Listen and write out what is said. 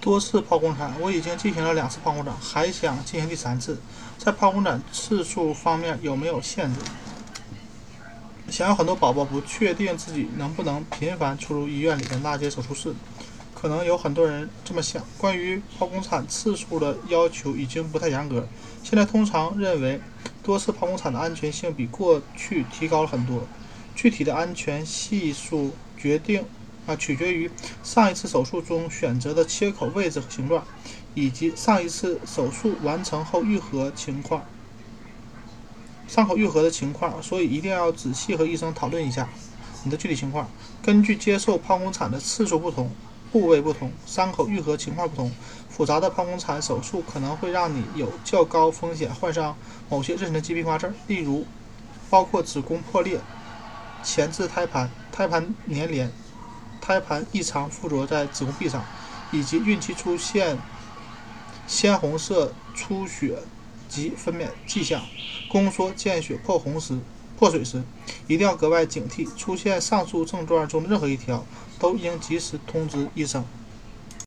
多次剖宫产，我已经进行了两次剖宫产，还想进行第三次，在剖宫产次数方面有没有限制？想要很多宝宝不确定自己能不能频繁出入医院里的那间手术室，可能有很多人这么想。关于剖宫产次数的要求已经不太严格，现在通常认为多次剖宫产的安全性比过去提高了很多。具体的安全系数决定啊，取决于上一次手术中选择的切口位置和形状，以及上一次手术完成后愈合情况。伤口愈合的情况，所以一定要仔细和医生讨论一下你的具体情况。根据接受剖宫产的次数不同、部位不同、伤口愈合情况不同，复杂的剖宫产手术可能会让你有较高风险患上某些妊娠的疾病发症，例如包括子宫破裂、前置胎盘、胎盘粘连、胎盘异常附着在子宫壁上，以及孕期出现鲜红色出血。及分娩迹象，宫缩、见血、破红时、破水时，一定要格外警惕。出现上述症状中的任何一条，都应及时通知医生。